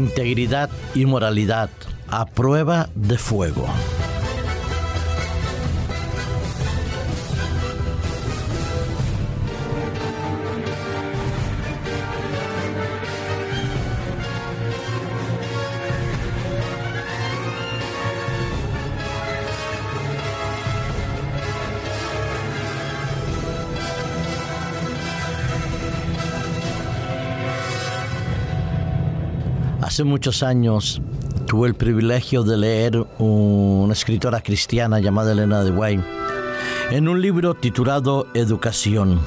integridad y moralidad a prueba de fuego. Hace muchos años tuve el privilegio de leer una escritora cristiana llamada Elena de White en un libro titulado Educación.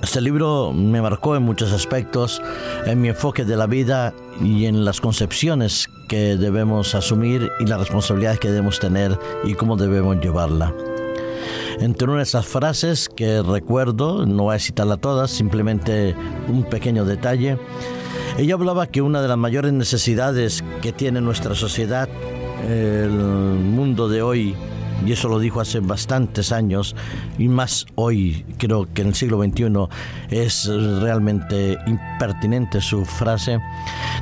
Este libro me marcó en muchos aspectos, en mi enfoque de la vida y en las concepciones que debemos asumir y las responsabilidades que debemos tener y cómo debemos llevarla. Entre una de esas frases que recuerdo, no voy a citarla todas, simplemente un pequeño detalle, ella hablaba que una de las mayores necesidades que tiene nuestra sociedad, el mundo de hoy, y eso lo dijo hace bastantes años, y más hoy, creo que en el siglo XXI es realmente impertinente su frase,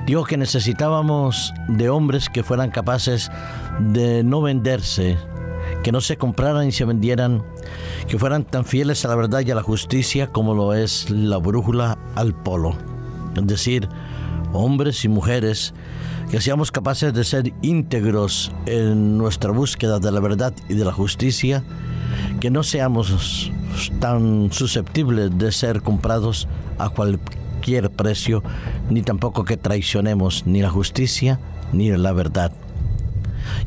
dijo que necesitábamos de hombres que fueran capaces de no venderse, que no se compraran y se vendieran, que fueran tan fieles a la verdad y a la justicia como lo es la brújula al polo. Es decir, hombres y mujeres, que seamos capaces de ser íntegros en nuestra búsqueda de la verdad y de la justicia, que no seamos tan susceptibles de ser comprados a cualquier precio, ni tampoco que traicionemos ni la justicia ni la verdad.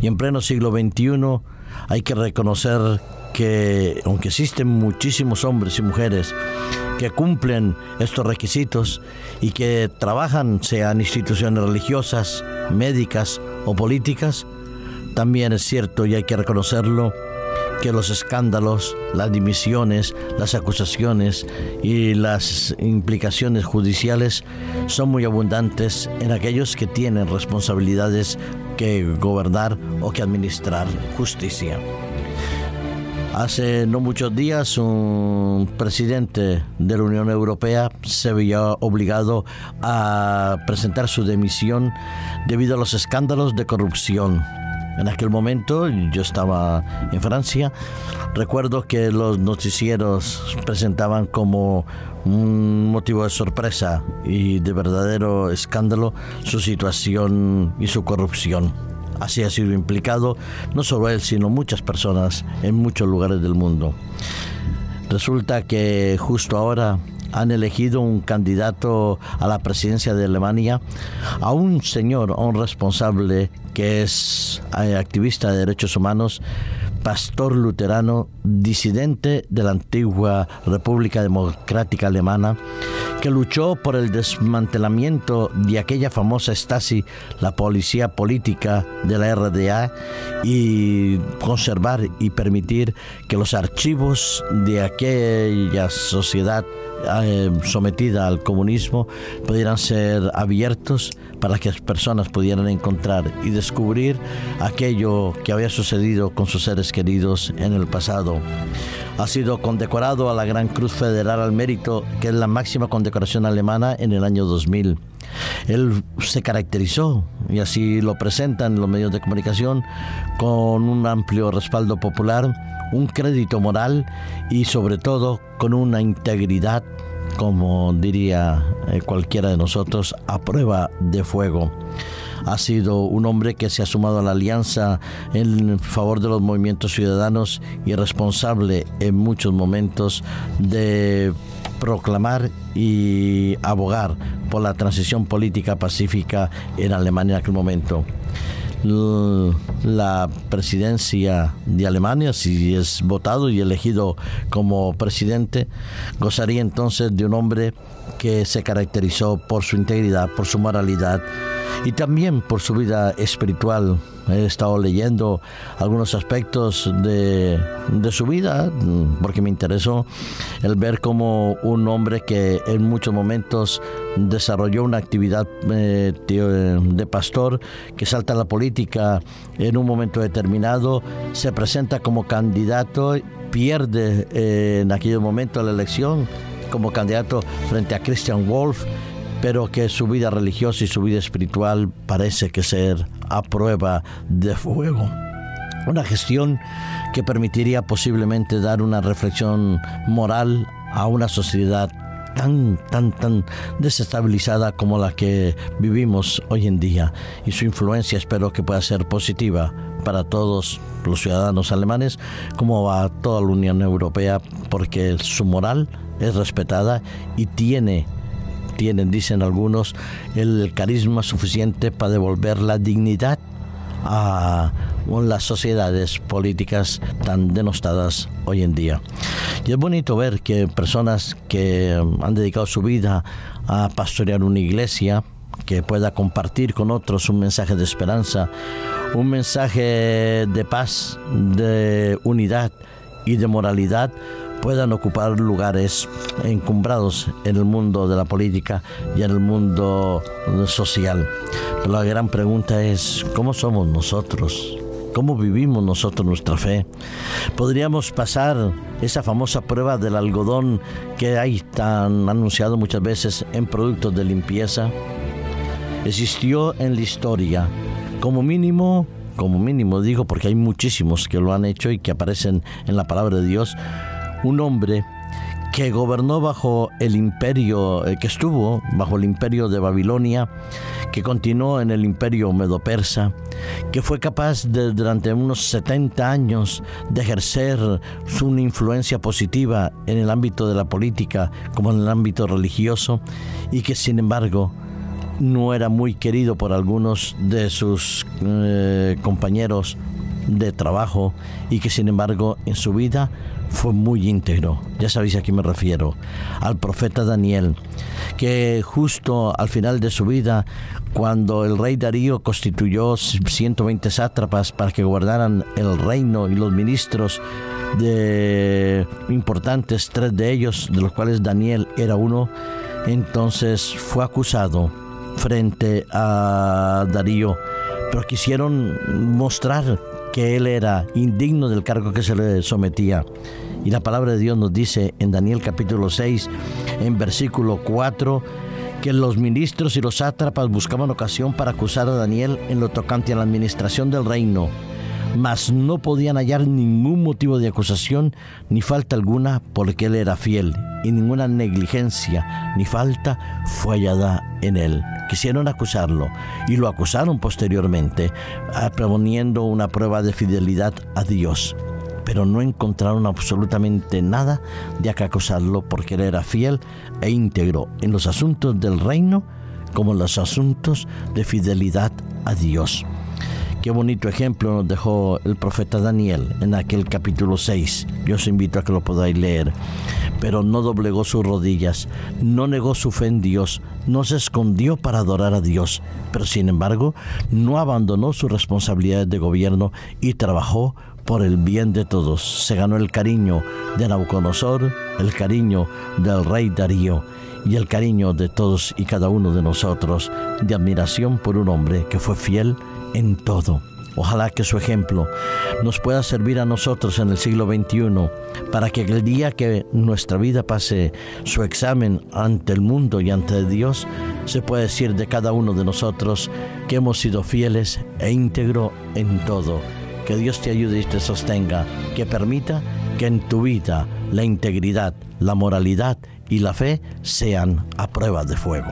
Y en pleno siglo XXI hay que reconocer que aunque existen muchísimos hombres y mujeres que cumplen estos requisitos y que trabajan, sean instituciones religiosas, médicas o políticas, también es cierto y hay que reconocerlo que los escándalos, las dimisiones, las acusaciones y las implicaciones judiciales son muy abundantes en aquellos que tienen responsabilidades que gobernar o que administrar justicia. Hace no muchos días un presidente de la Unión Europea se veía obligado a presentar su demisión debido a los escándalos de corrupción. En aquel momento yo estaba en Francia. Recuerdo que los noticieros presentaban como un motivo de sorpresa y de verdadero escándalo su situación y su corrupción. Así ha sido implicado no solo él, sino muchas personas en muchos lugares del mundo. Resulta que justo ahora han elegido un candidato a la presidencia de Alemania, a un señor, a un responsable que es eh, activista de derechos humanos, pastor luterano, disidente de la antigua República Democrática Alemana, que luchó por el desmantelamiento de aquella famosa Stasi, la policía política de la RDA, y conservar y permitir que los archivos de aquella sociedad eh, sometida al comunismo pudieran ser abiertos para que las personas pudieran encontrar y descubrir aquello que había sucedido con sus seres queridos en el pasado. Ha sido condecorado a la Gran Cruz Federal al Mérito, que es la máxima condecoración alemana en el año 2000. Él se caracterizó, y así lo presentan los medios de comunicación, con un amplio respaldo popular, un crédito moral y sobre todo con una integridad como diría eh, cualquiera de nosotros, a prueba de fuego. Ha sido un hombre que se ha sumado a la alianza en favor de los movimientos ciudadanos y responsable en muchos momentos de proclamar y abogar por la transición política pacífica en Alemania en aquel momento. La presidencia de Alemania, si es votado y elegido como presidente, gozaría entonces de un hombre que se caracterizó por su integridad, por su moralidad y también por su vida espiritual. He estado leyendo algunos aspectos de, su vida porque me interesó el ver como un hombre que en muchos momentos desarrolló una actividad eh, de pastor que salta a la política en un momento determinado, se presenta como candidato, pierde eh, en aquel momento la elección como candidato frente a Christian Wolf pero que su vida religiosa y su vida espiritual parece que ser a prueba de fuego. Una gestión que permitiría posiblemente dar una reflexión moral a una sociedad tan, tan, tan desestabilizada como la que vivimos hoy en día. Y su influencia espero que pueda ser positiva para todos los ciudadanos alemanes como a toda la Unión Europea, porque su moral es respetada y tiene tienen, dicen algunos, el carisma suficiente para devolver la dignidad a las sociedades políticas tan denostadas hoy en día. Y es bonito ver que personas que han dedicado su vida a pastorear una iglesia, que pueda compartir con otros un mensaje de esperanza, un mensaje de paz, de unidad y de moralidad, puedan ocupar lugares encumbrados en el mundo de la política y en el mundo social. La gran pregunta es, ¿cómo somos nosotros? ¿Cómo vivimos nosotros nuestra fe? ¿Podríamos pasar esa famosa prueba del algodón que hay tan anunciado muchas veces en productos de limpieza? Existió en la historia, como mínimo, como mínimo digo, porque hay muchísimos que lo han hecho y que aparecen en la palabra de Dios, un hombre que gobernó bajo el imperio, eh, que estuvo bajo el imperio de Babilonia, que continuó en el imperio medo-persa, que fue capaz de, durante unos 70 años de ejercer su influencia positiva en el ámbito de la política como en el ámbito religioso y que sin embargo no era muy querido por algunos de sus eh, compañeros de trabajo y que sin embargo en su vida fue muy íntegro. Ya sabéis a quién me refiero. Al profeta Daniel, que justo al final de su vida, cuando el rey Darío constituyó 120 sátrapas para que guardaran el reino y los ministros de importantes, tres de ellos, de los cuales Daniel era uno, entonces fue acusado frente a Darío, pero quisieron mostrar que él era indigno del cargo que se le sometía. Y la palabra de Dios nos dice en Daniel capítulo 6, en versículo 4, que los ministros y los sátrapas buscaban ocasión para acusar a Daniel en lo tocante a la administración del reino, mas no podían hallar ningún motivo de acusación ni falta alguna porque él era fiel, y ninguna negligencia ni falta fue hallada en él quisieron acusarlo y lo acusaron posteriormente, ah, proponiendo una prueba de fidelidad a Dios. Pero no encontraron absolutamente nada de que acusarlo porque él era fiel e íntegro en los asuntos del reino como en los asuntos de fidelidad a Dios. Qué bonito ejemplo nos dejó el profeta Daniel en aquel capítulo 6. Yo os invito a que lo podáis leer. Pero no doblegó sus rodillas, no negó su fe en Dios, no se escondió para adorar a Dios, pero sin embargo no abandonó sus responsabilidades de gobierno y trabajó por el bien de todos. Se ganó el cariño de Nabucodonosor, el cariño del rey Darío y el cariño de todos y cada uno de nosotros de admiración por un hombre que fue fiel en todo. Ojalá que su ejemplo nos pueda servir a nosotros en el siglo XXI para que el día que nuestra vida pase su examen ante el mundo y ante Dios, se pueda decir de cada uno de nosotros que hemos sido fieles e íntegro en todo. Que Dios te ayude y te sostenga, que permita que en tu vida la integridad, la moralidad y la fe sean a prueba de fuego.